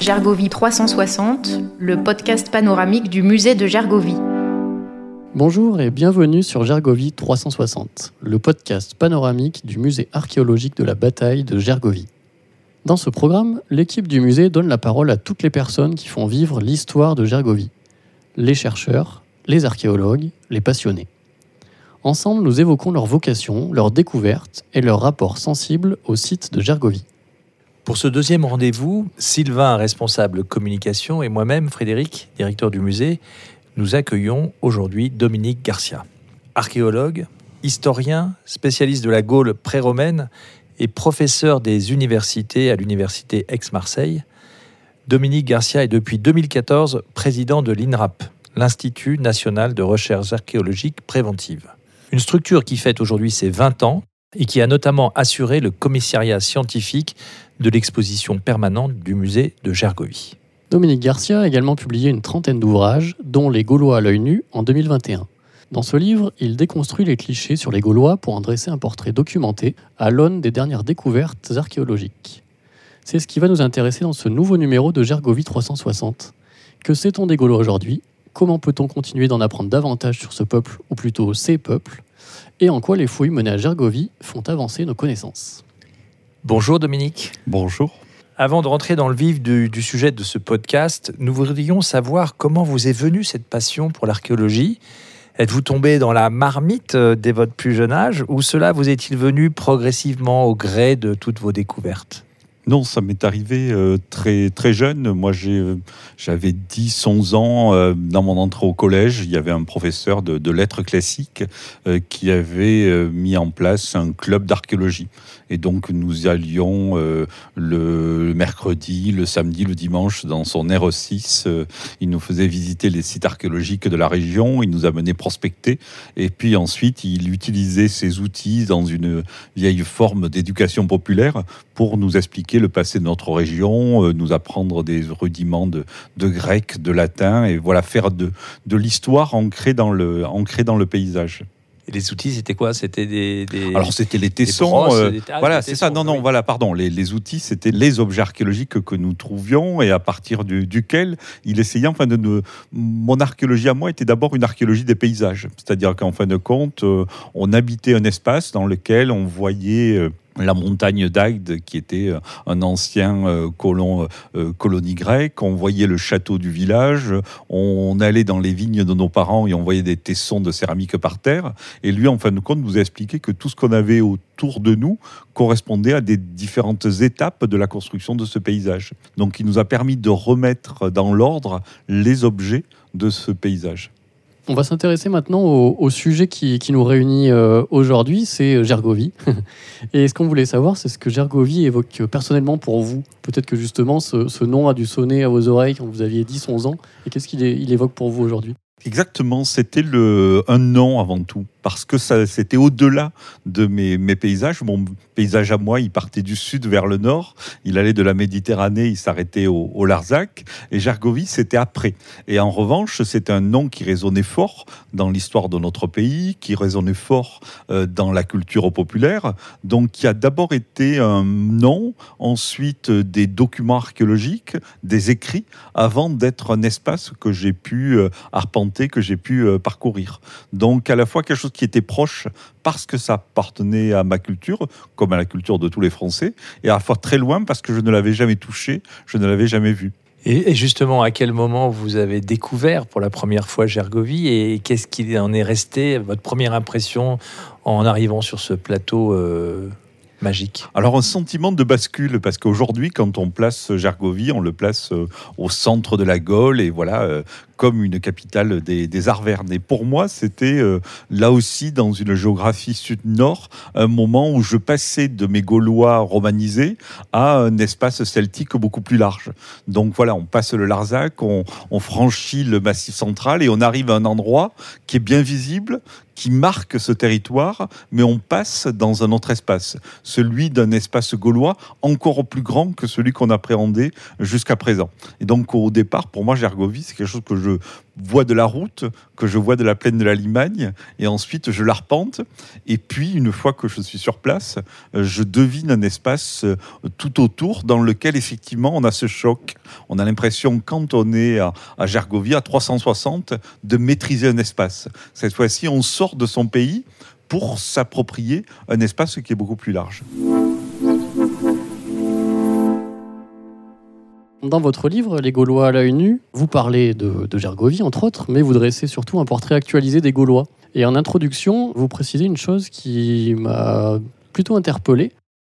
Gergovie 360, le podcast panoramique du musée de Gergovie. Bonjour et bienvenue sur Gergovie 360, le podcast panoramique du musée archéologique de la bataille de Gergovie. Dans ce programme, l'équipe du musée donne la parole à toutes les personnes qui font vivre l'histoire de Gergovie. Les chercheurs, les archéologues, les passionnés. Ensemble, nous évoquons leur vocation, leurs découvertes et leur rapport sensible au site de Gergovie. Pour ce deuxième rendez-vous, Sylvain, responsable communication, et moi-même, Frédéric, directeur du musée, nous accueillons aujourd'hui Dominique Garcia. Archéologue, historien, spécialiste de la Gaule pré-romaine et professeur des universités à l'université Aix-Marseille, Dominique Garcia est depuis 2014 président de l'INRAP, l'Institut national de recherche archéologique préventive. Une structure qui fête aujourd'hui ses 20 ans et qui a notamment assuré le commissariat scientifique de l'exposition permanente du musée de Gergovie. Dominique Garcia a également publié une trentaine d'ouvrages, dont Les Gaulois à l'œil nu en 2021. Dans ce livre, il déconstruit les clichés sur les Gaulois pour en dresser un portrait documenté à l'aune des dernières découvertes archéologiques. C'est ce qui va nous intéresser dans ce nouveau numéro de Gergovie 360. Que sait-on des Gaulois aujourd'hui? Comment peut-on continuer d'en apprendre davantage sur ce peuple, ou plutôt ces peuples? Et en quoi les fouilles menées à Gergovie font avancer nos connaissances? Bonjour Dominique. Bonjour. Avant de rentrer dans le vif du, sujet de ce podcast, nous voudrions savoir comment vous est venue cette passion pour l'archéologie. Êtes-vous tombé dans la marmite euh, dès votre plus jeune âge ou cela vous est-il venu progressivement au gré de toutes vos découvertes? Non, ça m'est arrivé euh, très, très jeune. Moi, euh, j'avais 10, 11 ans. Euh, dans mon entrée au collège, il y avait un professeur de, lettres classiques qui avait mis en place un club d'archéologie. Et donc, nous allions le mercredi, le samedi, le dimanche dans son R6. il nous faisait visiter les sites archéologiques de la région. Il nous amenait prospecter. Et puis ensuite, il utilisait ses outils dans une vieille forme d'éducation populaire pour nous expliquer le passé de notre région, euh, nous apprendre des rudiments de, grec, de latin, et voilà, faire de, de l'histoire ancrée dans le, ancrée dans le paysage. Et les outils, c'était quoi? C'était des, Alors c'était les tessons. Euh, ah, voilà, c'est ça. Non, non, voilà, pardon. Les, les outils, c'était les objets archéologiques que nous trouvions et à partir duquel il essayait. Enfin, de, mon archéologie à moi était d'abord une archéologie des paysages, c'est-à-dire qu'en fin de compte, euh, on habitait un espace dans lequel on voyait la montagne d'Agde, qui était euh, un ancien euh, euh, colonie grecque. On voyait le château du village. On allait dans les vignes de nos parents et on voyait des tessons de céramique par terre. Et lui, en fin de compte, nous a expliqué que tout ce qu'on avait autour de nous correspondait à des différentes étapes de la construction de ce paysage. Donc, il nous a permis de remettre dans l'ordre les objets de ce paysage. On va s'intéresser maintenant au, sujet qui, nous réunit euh, aujourd'hui, c'est euh, Gergovie. et ce qu'on voulait savoir, c'est ce que Gergovie évoque personnellement pour vous. Peut-être que justement ce, nom a dû sonner à vos oreilles quand vous aviez 10-11 ans. Et qu'est-ce qu'il évoque pour vous aujourd'hui? Exactement, c'était un nom avant tout parce que c'était au-delà de mes, paysages. Mon paysage à moi, il partait du sud vers le nord, il allait de la Méditerranée, il s'arrêtait au, Larzac, et Gergovie, c'était après. Et en revanche, c'était un nom qui résonnait fort dans l'histoire de notre pays, qui résonnait fort euh, dans la culture populaire, donc qui a d'abord été un nom, ensuite des documents archéologiques, des écrits, avant d'être un espace que j'ai pu euh, arpenter, que j'ai pu euh, parcourir. Donc à la fois quelque chose qui était proche parce que ça appartenait à ma culture, comme à la culture de tous les Français, et à la fois très loin parce que je ne l'avais jamais touché, je ne l'avais jamais vu. Et justement, à quel moment vous avez découvert pour la première fois Gergovie et qu'est-ce qu'il en est resté, votre première impression en arrivant sur ce plateau euh, magique? Alors un sentiment de bascule, parce qu'aujourd'hui, quand on place Gergovie, on le place euh, au centre de la Gaule, et voilà, euh, comme une capitale des, des Arvernes. Et pour moi, c'était euh, là aussi, dans une géographie sud-nord, un moment où je passais de mes Gaulois romanisés à un espace celtique beaucoup plus large. Donc voilà, on passe le Larzac, on, on franchit le massif central et on arrive à un endroit qui est bien visible, qui marque ce territoire, mais on passe dans un autre espace, celui d'un espace gaulois encore plus grand que celui qu'on appréhendait jusqu'à présent. Et donc au départ, pour moi, Gergovie, c'est quelque chose que je vois de la route, que je vois de la plaine de la Limagne, et ensuite je l'arpente. Et puis, une fois que je suis sur place, je devine un espace euh, tout autour dans lequel, effectivement, on a ce choc. On a l'impression, quand on est à, Gergovie, à 360, de maîtriser un espace. Cette fois-ci, on sort de son pays pour s'approprier un espace qui est beaucoup plus large. Dans votre livre, Les Gaulois à l'œil nu, vous parlez de, Gergovie, entre autres, mais vous dressez surtout un portrait actualisé des Gaulois. Et en introduction, vous précisez une chose qui m'a plutôt interpellé,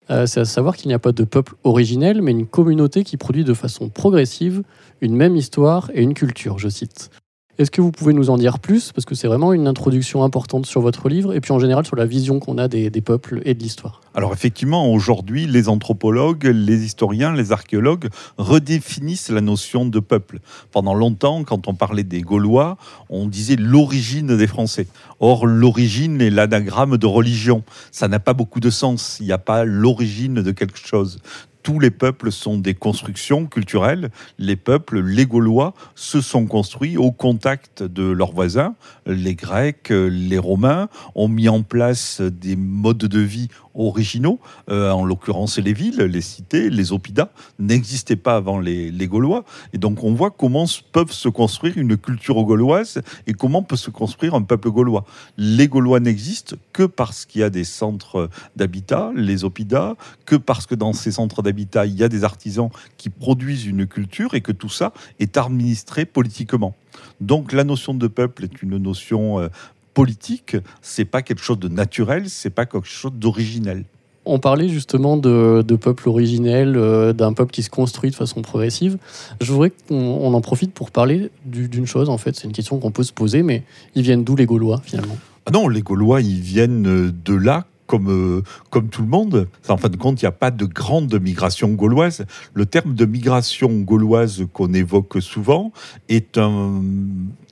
euh, c'est à savoir qu'il n'y a pas de peuple originel, mais une communauté qui produit de façon progressive une même histoire et une culture, je cite. Est-ce que vous pouvez nous en dire plus? Parce que c'est vraiment une introduction importante sur votre livre et puis en général sur la vision qu'on a des, peuples et de l'histoire. Alors effectivement, aujourd'hui, les anthropologues, les historiens, les archéologues redéfinissent la notion de peuple. Pendant longtemps, quand on parlait des Gaulois, on disait l'origine des Français. Or, l'origine est l'anagramme de religion. Ça n'a pas beaucoup de sens. Il n'y a pas l'origine de quelque chose tous les peuples sont des constructions culturelles. Les peuples, les Gaulois, se sont construits au contact de leurs voisins. Les Grecs, les Romains ont mis en place des modes de vie originaux, euh, en l'occurrence les villes, les cités, les oppidums, n'existaient pas avant les, Gaulois. Et donc on voit comment peuvent se construire une culture gauloise et comment peut se construire un peuple gaulois. Les Gaulois n'existent que parce qu'il y a des centres d'habitat, les oppidums, que parce que dans ces centres d'habitat, il y a des artisans qui produisent une culture et que tout ça est administré politiquement. Donc la notion de peuple est une notion euh, politique, c'est pas quelque chose de naturel, c'est pas quelque chose d'originel. On parlait justement de, peuple originel, euh, d'un peuple qui se construit de façon progressive. Je voudrais qu'on en profite pour parler d'une chose, en fait, c'est une question qu'on peut se poser, mais ils viennent d'où les Gaulois finalement? Ah Non, les Gaulois, ils viennent de là comme, euh, comme tout le monde. En fin de compte, il n'y a pas de grande migration gauloise. Le terme de migration gauloise qu'on évoque souvent est un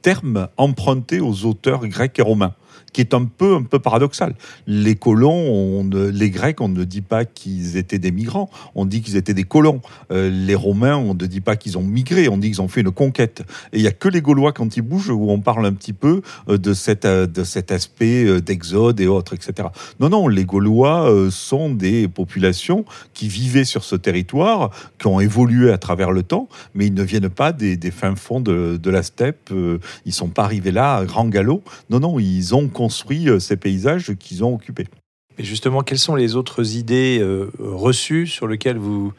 terme emprunté aux auteurs grecs et romains qui est un peu, un peu paradoxal. Les colons, les Grecs, on ne dit pas qu'ils étaient des migrants, on dit qu'ils étaient des colons. Euh, les Romains, on ne dit pas qu'ils ont migré, on dit qu'ils ont fait une conquête. Et il n'y a que les Gaulois, quand ils bougent, où on parle un petit peu euh, de, cette, euh, de cet aspect d'exode et autres, etc. Non, non, les Gaulois sont des populations qui vivaient sur ce territoire, qui ont évolué à travers le temps, mais ils ne viennent pas des, des fins fonds de, de la steppe, ils ne sont pas arrivés là à grand galop. Non, non, ils ont construit euh, ces paysages qu'ils ont occupés. Mais justement, quelles sont les autres idées euh, reçues sur lesquelles vous,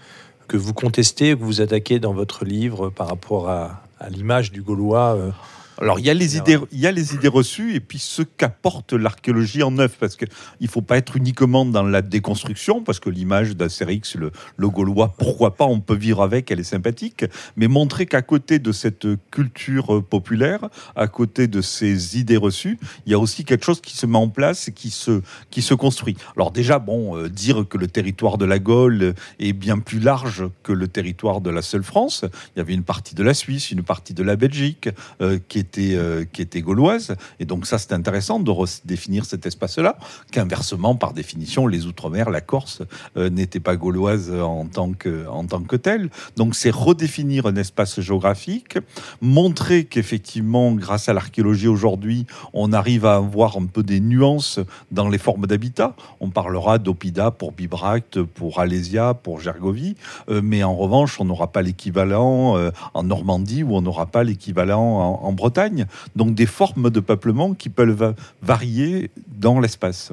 que vous contestez, que vous attaquez dans votre livre par rapport à, l'image du Gaulois euh, alors, il y, a les idées, il y a les idées reçues et puis ce qu'apporte l'archéologie en neuf, parce qu'il ne faut pas être uniquement dans la déconstruction, parce que l'image d'Astérix, le, le Gaulois, pourquoi pas, on peut vivre avec, elle est sympathique, mais montrer qu'à côté de cette culture populaire, à côté de ces idées reçues, il y a aussi quelque chose qui se met en place et qui se, qui se construit. Alors déjà, bon, euh, dire que le territoire de la Gaule est bien plus large que le territoire de la seule France, il y avait une partie de la Suisse, une partie de la Belgique, euh, qui est euh, qui était gauloise. Et donc ça, c'est intéressant de redéfinir cet espace-là, qu'inversement, par définition, les Outre-mer, la Corse, euh, n'était pas gauloise en tant que, en tant que telle. Donc c'est redéfinir un espace géographique, montrer qu'effectivement, grâce à l'archéologie aujourd'hui, on arrive à avoir un peu des nuances dans les formes d'habitat. On parlera d'Opida pour Bibracte, pour Alésia, pour Gergovie, euh, mais en revanche, on n'aura pas l'équivalent en Normandie ou on n'aura pas l'équivalent en Bretagne. Donc des formes de peuplement qui peuvent varier dans l'espace.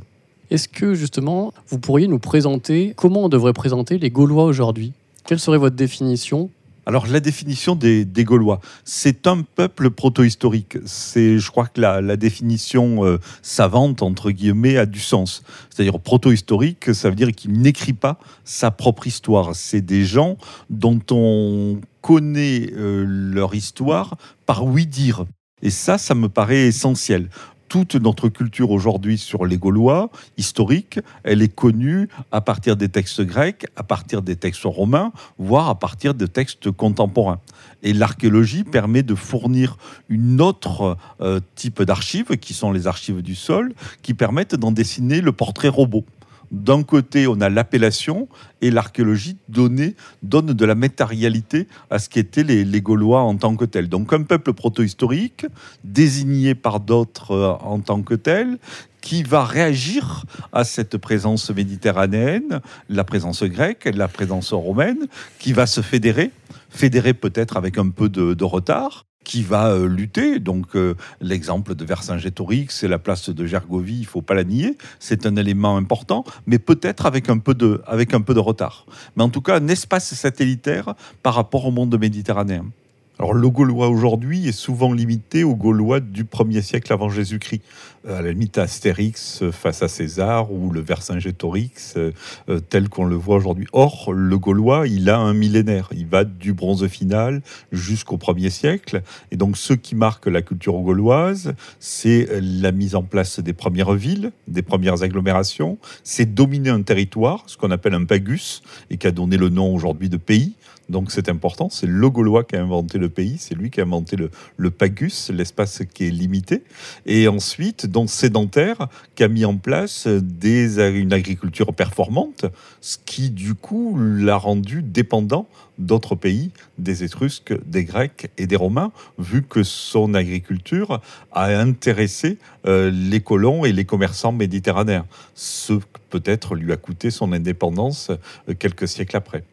Est-ce que justement, vous pourriez nous présenter comment on devrait présenter les Gaulois aujourd'hui? Quelle serait votre définition? Alors la définition des, Gaulois, c'est un peuple proto-historique. C'est, je crois que la, définition euh, savante entre guillemets a du sens. C'est-à-dire proto-historique, ça veut dire qu'il n'écrit pas sa propre histoire. C'est des gens dont on connaît euh, leur histoire par oui dire. Et ça, ça me paraît essentiel toute notre culture aujourd'hui sur les Gaulois, historique, elle est connue à partir des textes grecs, à partir des textes romains, voire à partir de textes contemporains. Et l'archéologie permet de fournir une autre euh, type d'archives, qui sont les archives du sol, qui permettent d'en dessiner le portrait robot. D'un côté, on a l'appellation et l'archéologie donne de la matérialité à ce qu'étaient les, Gaulois en tant que tels. Donc un peuple proto-historique, désigné par d'autres euh, en tant que tel, qui va réagir à cette présence méditerranéenne, la présence grecque, la présence romaine, qui va se fédérer, fédérer peut-être avec un peu de retard, qui va euh, lutter. Donc euh, l'exemple de Vercingétorix, c'est la place de Gergovie, il faut pas la nier, c'est un élément important, mais peut-être avec un peu de avec un peu de retard. Mais en tout cas, un espace satellitaire par rapport au monde méditerranéen. Alors le Gaulois aujourd'hui est souvent limité au Gaulois du 1er siècle avant Jésus-Christ. Euh, à la limite Astérix face à César ou le Vercingétorix euh, euh, tel qu'on le voit aujourd'hui. Or, le Gaulois, il a un millénaire. Il va du bronze final jusqu'au 1er siècle. Et donc ce qui marque la culture gauloise, c'est la mise en place des premières villes, des premières agglomérations. C'est dominer un territoire, ce qu'on appelle un pagus, et qui a donné le nom aujourd'hui de pays. Donc c'est important, c'est le Gaulois qui a inventé le pays, c'est lui qui a inventé le, pagus, l'espace qui est limité. Et ensuite, donc sédentaire, qui a mis en place une agriculture performante, ce qui du coup l'a rendu dépendant d'autres pays, des Étrusques, des Grecs et des Romains, vu que son agriculture a intéressé euh, les colons et les commerçants méditerranéens, ce peut-être lui a coûté son indépendance euh, quelques siècles après.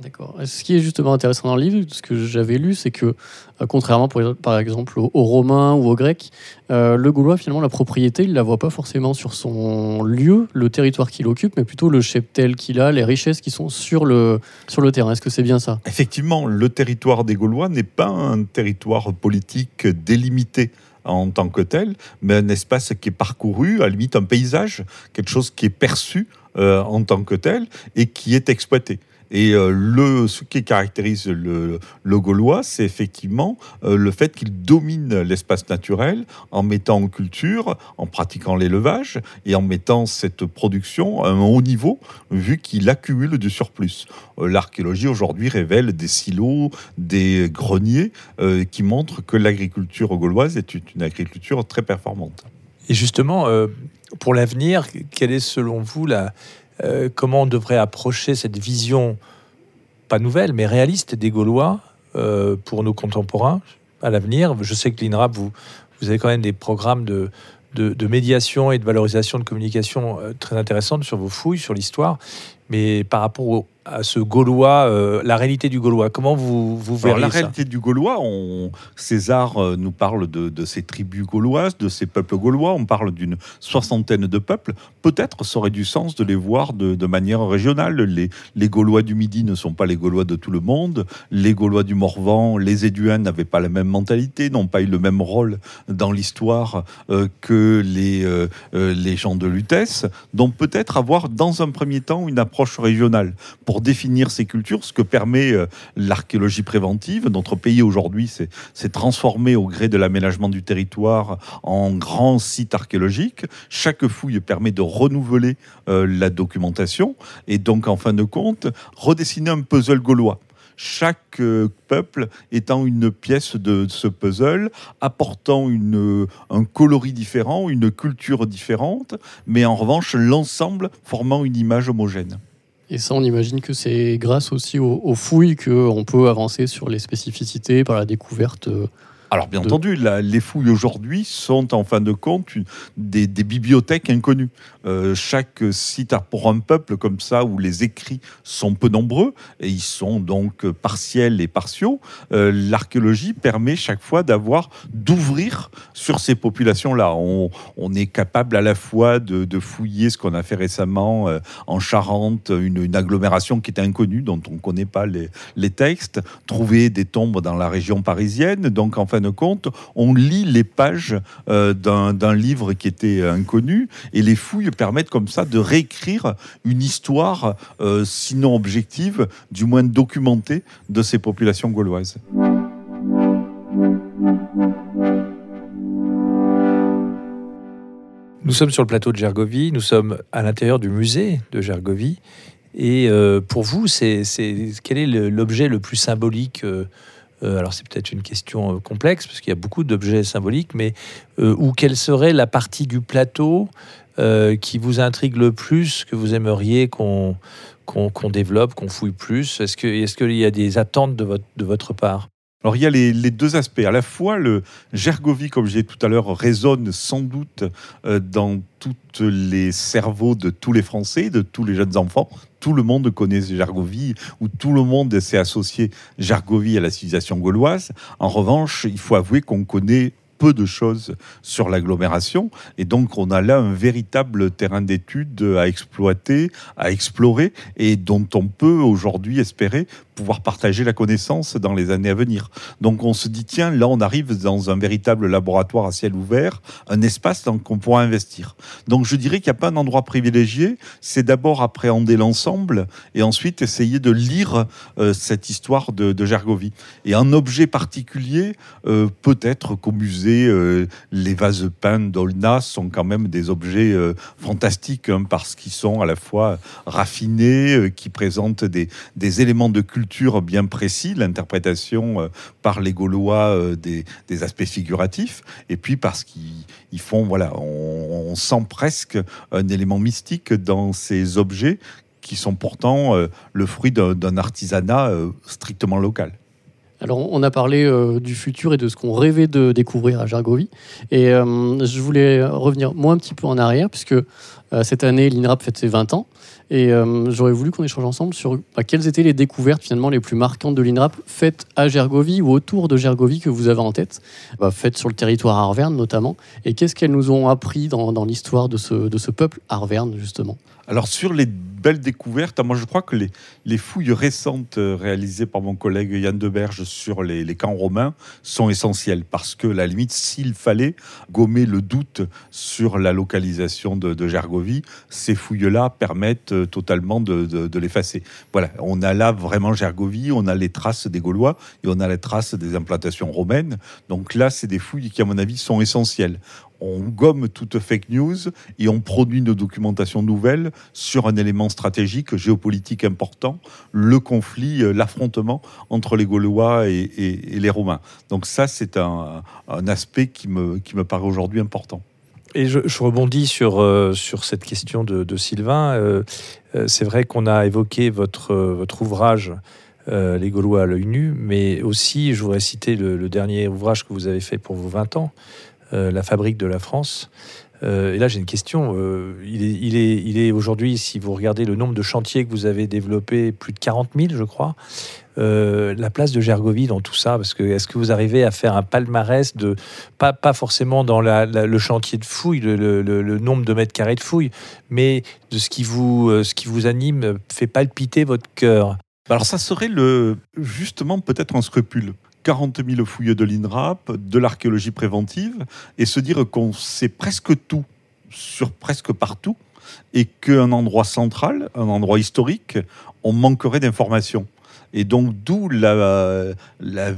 D'accord. Ce qui est justement intéressant dans le livre, ce que j'avais lu, c'est que, euh, contrairement par exemple aux, Romains ou aux Grecs, euh, le Gaulois, finalement, la propriété, il ne la voit pas forcément sur son lieu, le territoire qu'il occupe, mais plutôt le cheptel qu'il a, les richesses qui sont sur le, sur le terrain. Est-ce que c'est bien ça? Effectivement, le territoire des Gaulois n'est pas un territoire politique délimité en tant que tel, mais un espace qui est parcouru, à la limite un paysage, quelque chose qui est perçu euh, en tant que tel et qui est exploité. Et euh, ce qui caractérise le, le Gaulois, c'est effectivement euh, le fait qu'il domine l'espace naturel en mettant en culture, en pratiquant l'élevage et en mettant cette production à un haut niveau, vu qu'il accumule du surplus. Euh, l'archéologie aujourd'hui révèle des silos, des greniers qui montrent que l'agriculture gauloise est une agriculture très performante. Et justement, pour l'avenir, quelle est selon vous la, euh, comment on devrait approcher cette vision, pas nouvelle, mais réaliste des Gaulois euh, pour nos contemporains à l'avenir? Je sais que l'INRAP, vous, vous avez quand même des programmes de, de, médiation et de valorisation de communication euh, très intéressantes sur vos fouilles, sur l'histoire. Mais par rapport au, à ce Gaulois, euh, la réalité du Gaulois. Comment vous, vous verrez La réalité du Gaulois, on, César euh, nous parle de, de, ces tribus gauloises, de ces peuples gaulois, on parle d'une soixantaine de peuples. Peut-être ça aurait du sens de les voir de, de, manière régionale. Les, les Gaulois du Midi ne sont pas les Gaulois de tout le monde. Les Gaulois du Morvan, les Éduins n'avaient pas la même mentalité, n'ont pas eu le même rôle dans l'histoire euh, que les, euh, les gens de Lutèce. Donc peut-être avoir dans un premier temps une approche régionale. Pour pour définir ces cultures, ce que permet euh, l'archéologie préventive. Notre pays aujourd'hui s'est transformé au gré de l'aménagement du territoire en grand site archéologique. Chaque fouille permet de renouveler euh, la documentation et donc en fin de compte redessiner un puzzle gaulois chaque euh, peuple étant une pièce de ce puzzle, apportant une, un coloris différent, une culture différente, mais en revanche l'ensemble formant une image homogène. Et ça, on imagine que c'est grâce aussi aux, fouilles qu'on peut avancer sur les spécificités par la découverte euh, alors, bien entendu, les fouilles aujourd'hui sont en fin de compte des, bibliothèques inconnues. Euh, chaque site a pour un peuple comme ça, où les écrits sont peu nombreux, et ils sont donc partiels et partiaux, euh, l'archéologie permet chaque fois d'avoir, d'ouvrir sur ces populations-là. On, est capable à la fois de, fouiller ce qu'on a fait récemment euh, en Charente, une, agglomération qui était inconnue, dont on ne connaît pas les, les textes, trouver des tombes dans la région parisienne. Donc, en fin compte, on lit les pages euh, d'un livre qui était inconnu, et les fouilles permettent comme ça de réécrire une histoire, euh, sinon objective, du moins documentée, de ces populations gauloises. Nous sommes sur le plateau de Gergovie, nous sommes à l'intérieur du musée de Gergovie. Et euh, pour vous, c'est, quel est l'objet le plus symbolique Alors c'est peut-être une question complexe parce qu'il y a beaucoup d'objets symboliques, mais ou quelle serait la partie du plateau qui vous intrigue le plus, que vous aimeriez qu'on qu'on développe, qu'on fouille plus? Est-ce qu'il est qu'il y a des attentes de votre, de votre part? Alors il y a les, deux aspects. À la fois, le Gergovie, comme j'ai tout à l'heure, résonne sans doute euh, dans tous les cerveaux de tous les Français, de tous les jeunes enfants. Tout le monde connaît Gergovie, ou tout le monde s'est associé Gergovie à la civilisation gauloise. En revanche, il faut avouer qu'on connaît peu de choses sur l'agglomération. Et donc, on a là un véritable terrain d'étude à exploiter, à explorer, et dont on peut aujourd'hui espérer pouvoir partager la connaissance dans les années à venir. Donc on se dit, tiens, là on arrive dans un véritable laboratoire à ciel ouvert, un espace dans qu'on pourra investir. Donc je dirais qu'il n'y a pas un endroit privilégié, c'est d'abord appréhender l'ensemble et ensuite essayer de lire euh, cette histoire de, de, Gergovie. Et un objet particulier, euh, peut-être qu'au musée, euh, les vases peints d'Olna sont quand même des objets fantastiques hein, parce qu'ils sont à la fois raffinés, qui présentent des, des éléments de culture bien précis, l'interprétation euh, par les Gaulois euh, des, aspects figuratifs, et puis parce qu'ils font, voilà, on, sent presque un élément mystique dans ces objets qui sont pourtant euh, le fruit d'un artisanat strictement local. Alors, on a parlé du futur et de ce qu'on rêvait de découvrir à Jargovie. Et je voulais revenir moi un petit peu en arrière, puisque cette année, l'INRAP fête ses 20 ans. Et euh, j'aurais voulu qu'on échange ensemble sur bah, quelles étaient les découvertes finalement les plus marquantes de l'INRAP faites à Gergovie ou autour de Gergovie que vous avez en tête, bah, faites sur le territoire arverne notamment, et qu'est-ce qu'elles nous ont appris dans, dans l'histoire de ce, de ce peuple arverne justement? Alors sur les belles découvertes, moi je crois que les, les fouilles récentes euh, réalisées par mon collègue Yann Deberge sur les, les, camps romains sont essentielles parce que la limite, s'il fallait gommer le doute sur la localisation de, de Gergovie, ces fouilles-là permettent euh, totalement de, de, l'effacer. Voilà, on a là vraiment Gergovie, on a les traces des Gaulois et on a les traces des implantations romaines. Donc là, c'est des fouilles qui, à mon avis, sont essentielles on gomme toute fake news et on produit une documentation nouvelle sur un élément stratégique, géopolitique important, le conflit, euh, l'affrontement entre les Gaulois et, les Romains. Donc ça, c'est un, aspect qui me, qui me paraît aujourd'hui important. Et je, rebondis sur, euh, sur cette question de, Sylvain. Euh, c'est vrai qu'on a évoqué votre, votre ouvrage Les Gaulois à l'œil nu, mais aussi, je voudrais citer le, dernier ouvrage que vous avez fait pour vos 20 ans, la fabrique de la France. Euh, et là, j'ai une question. Euh, il est, aujourd'hui, si vous regardez le nombre de chantiers que vous avez développés, plus de 40 000, je crois. la place de Gergovie dans tout ça Parce que est-ce que vous arrivez à faire un palmarès de pas, forcément dans le chantier de fouille, le, nombre de mètres carrés de fouille, mais de ce qui vous, ce qui vous anime, fait palpiter votre cœur? Alors ça serait le justement peut-être un scrupule. 40 000 fouilles de l'INRAP, de l'archéologie préventive, et se dire qu'on sait presque tout sur presque partout, et qu'un endroit central, un endroit historique, on manquerait d'informations. Et donc, d'où la,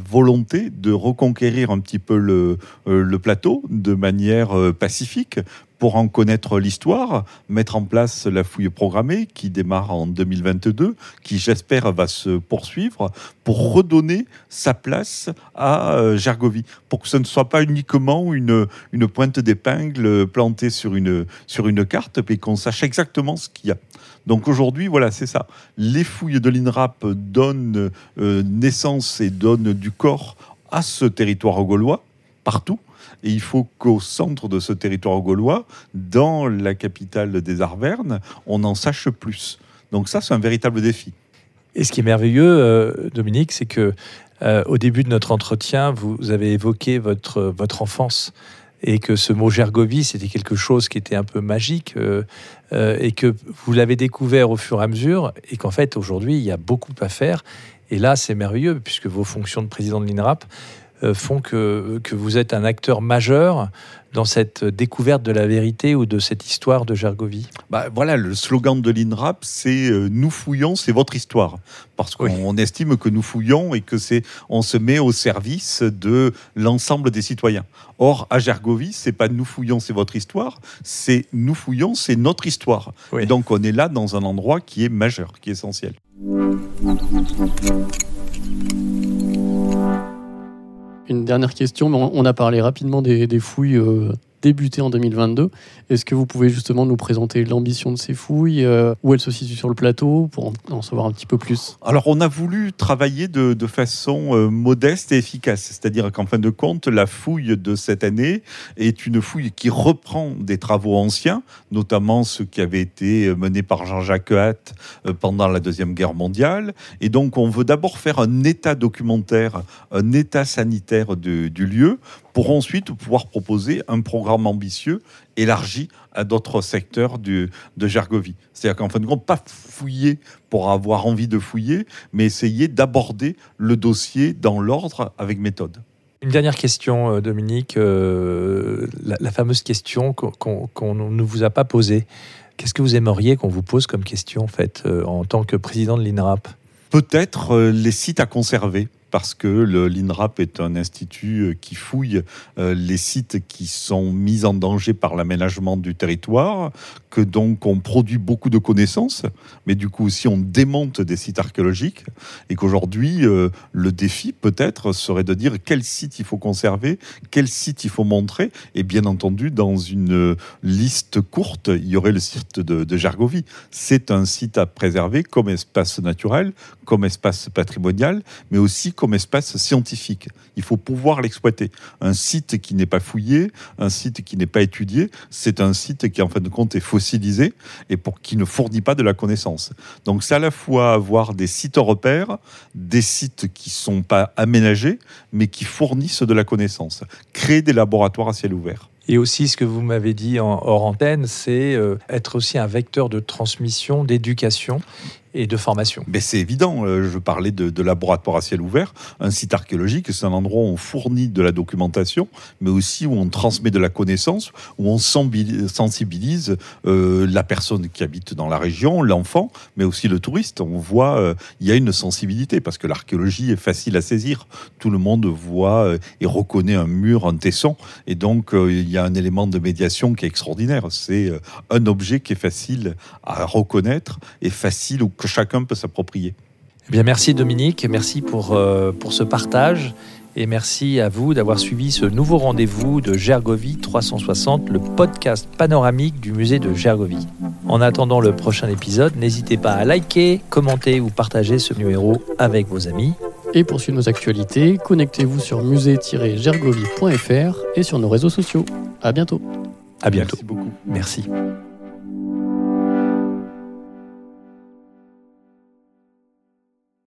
volonté de reconquérir un petit peu le, euh, plateau de manière euh, pacifique pour en connaître l'histoire, mettre en place la fouille programmée qui démarre en 2022, qui j'espère va se poursuivre, pour redonner sa place à euh, Gergovie, pour que ce ne soit pas uniquement une, une pointe d'épingle plantée sur une, sur une carte, mais qu'on sache exactement ce qu'il y a. Donc aujourd'hui, voilà, c'est ça. Les fouilles de l'INRAP donnent euh, naissance et donnent du corps à ce territoire gaulois, partout. Et il faut qu'au centre de ce territoire gaulois, dans la capitale des Arvernes, on en sache plus. Donc ça, c'est un véritable défi. Et ce qui est merveilleux, euh, Dominique, c'est que euh, au début de notre entretien, vous avez évoqué votre, votre enfance et que ce mot Gergovie, c'était quelque chose qui était un peu magique euh, et que vous l'avez découvert au fur et à mesure et qu'en fait, aujourd'hui, il y a beaucoup à faire. Et là, c'est merveilleux puisque vos fonctions de président de l'INRAP euh, font que, que vous êtes un acteur majeur dans cette découverte de la vérité ou de cette histoire de Gergovie bah, Voilà, le slogan de l'INRAP, c'est euh, Nous fouillons, c'est votre histoire. Parce qu'on estime que nous fouillons et que c'est on se met au service de l'ensemble des citoyens. Or, à Gergovie, c'est pas Nous fouillons, c'est votre histoire, c'est Nous fouillons, c'est notre histoire. donc on est là dans un endroit qui est majeur, qui est essentiel. Une dernière question, on a parlé rapidement des, fouilles euh, débuté en 2022. Est-ce que vous pouvez justement nous présenter l'ambition de ces fouilles, euh, où elles se situent sur le plateau, pour en, savoir un petit peu plus? Alors, on a voulu travailler de, façon euh, modeste et efficace. C'est-à-dire qu'en fin de compte, la fouille de cette année est une fouille qui reprend des travaux anciens, notamment ceux qui avaient été menés par Jean-Jacques euh, pendant la Deuxième Guerre mondiale. Et donc, on veut d'abord faire un état documentaire, un état sanitaire du lieu, pour ensuite pouvoir proposer un programme ambitieux élargi à d'autres secteurs de Gergovie. C'est-à-dire qu'en fin de compte, pas fouiller pour avoir envie de fouiller, mais essayer d'aborder le dossier dans l'ordre avec méthode. Une dernière question, euh, Dominique, euh, la, fameuse question qu'on ne vous a pas posée. Qu'est-ce que vous aimeriez qu'on vous pose comme question en fait, euh, en tant que président de l'INRAP? Peut-être les sites à conserver parce que l'INRAP est un institut euh, qui fouille euh, les sites qui sont mis en danger par l'aménagement du territoire, que donc on produit beaucoup de connaissances, mais du coup aussi on démonte des sites archéologiques, et qu'aujourd'hui euh, le défi peut-être serait de dire quel site il faut conserver, quel site il faut montrer, et bien entendu dans une liste courte, il y aurait le site de, de Gergovie. C'est un site à préserver comme espace naturel, comme espace patrimonial, mais aussi comme espace scientifique. Il faut pouvoir l'exploiter. Un site qui n'est pas fouillé, un site qui n'est pas étudié, c'est un site qui en fin de compte est fossilisé et pour qui ne fournit pas de la connaissance. Donc c'est à la fois avoir des sites repères, des sites qui sont pas aménagés, mais qui fournissent de la connaissance. Créer des laboratoires à ciel ouvert. Et aussi, ce que vous m'avez dit en hors antenne, c'est euh, être aussi un vecteur de transmission, d'éducation de formation. Mais c'est évident, euh, je parlais de, laboratoire à ciel ouvert. Un site archéologique, c'est un endroit où on fournit de la documentation, mais aussi où on transmet de la connaissance, où on sensibilise euh, la personne qui habite dans la région, l'enfant, mais aussi le touriste. On voit, euh, il y a une sensibilité, parce que l'archéologie est facile à saisir. Tout le monde voit et reconnaît un mur, un tesson, et donc il y a un élément de médiation qui est extraordinaire. C'est un objet qui est facile à reconnaître et facile ou que chacun peut s'approprier. Eh bien, merci Dominique, merci pour, euh, pour ce partage et merci à vous d'avoir suivi ce nouveau rendez-vous de Gergovie 360, le podcast panoramique du musée de Gergovie. En attendant le prochain épisode, n'hésitez pas à liker, commenter ou partager ce numéro avec vos amis. Et pour suivre nos actualités, connectez-vous sur musée-gergovie.fr et sur nos réseaux sociaux. À bientôt. À bientôt. Merci beaucoup. Merci.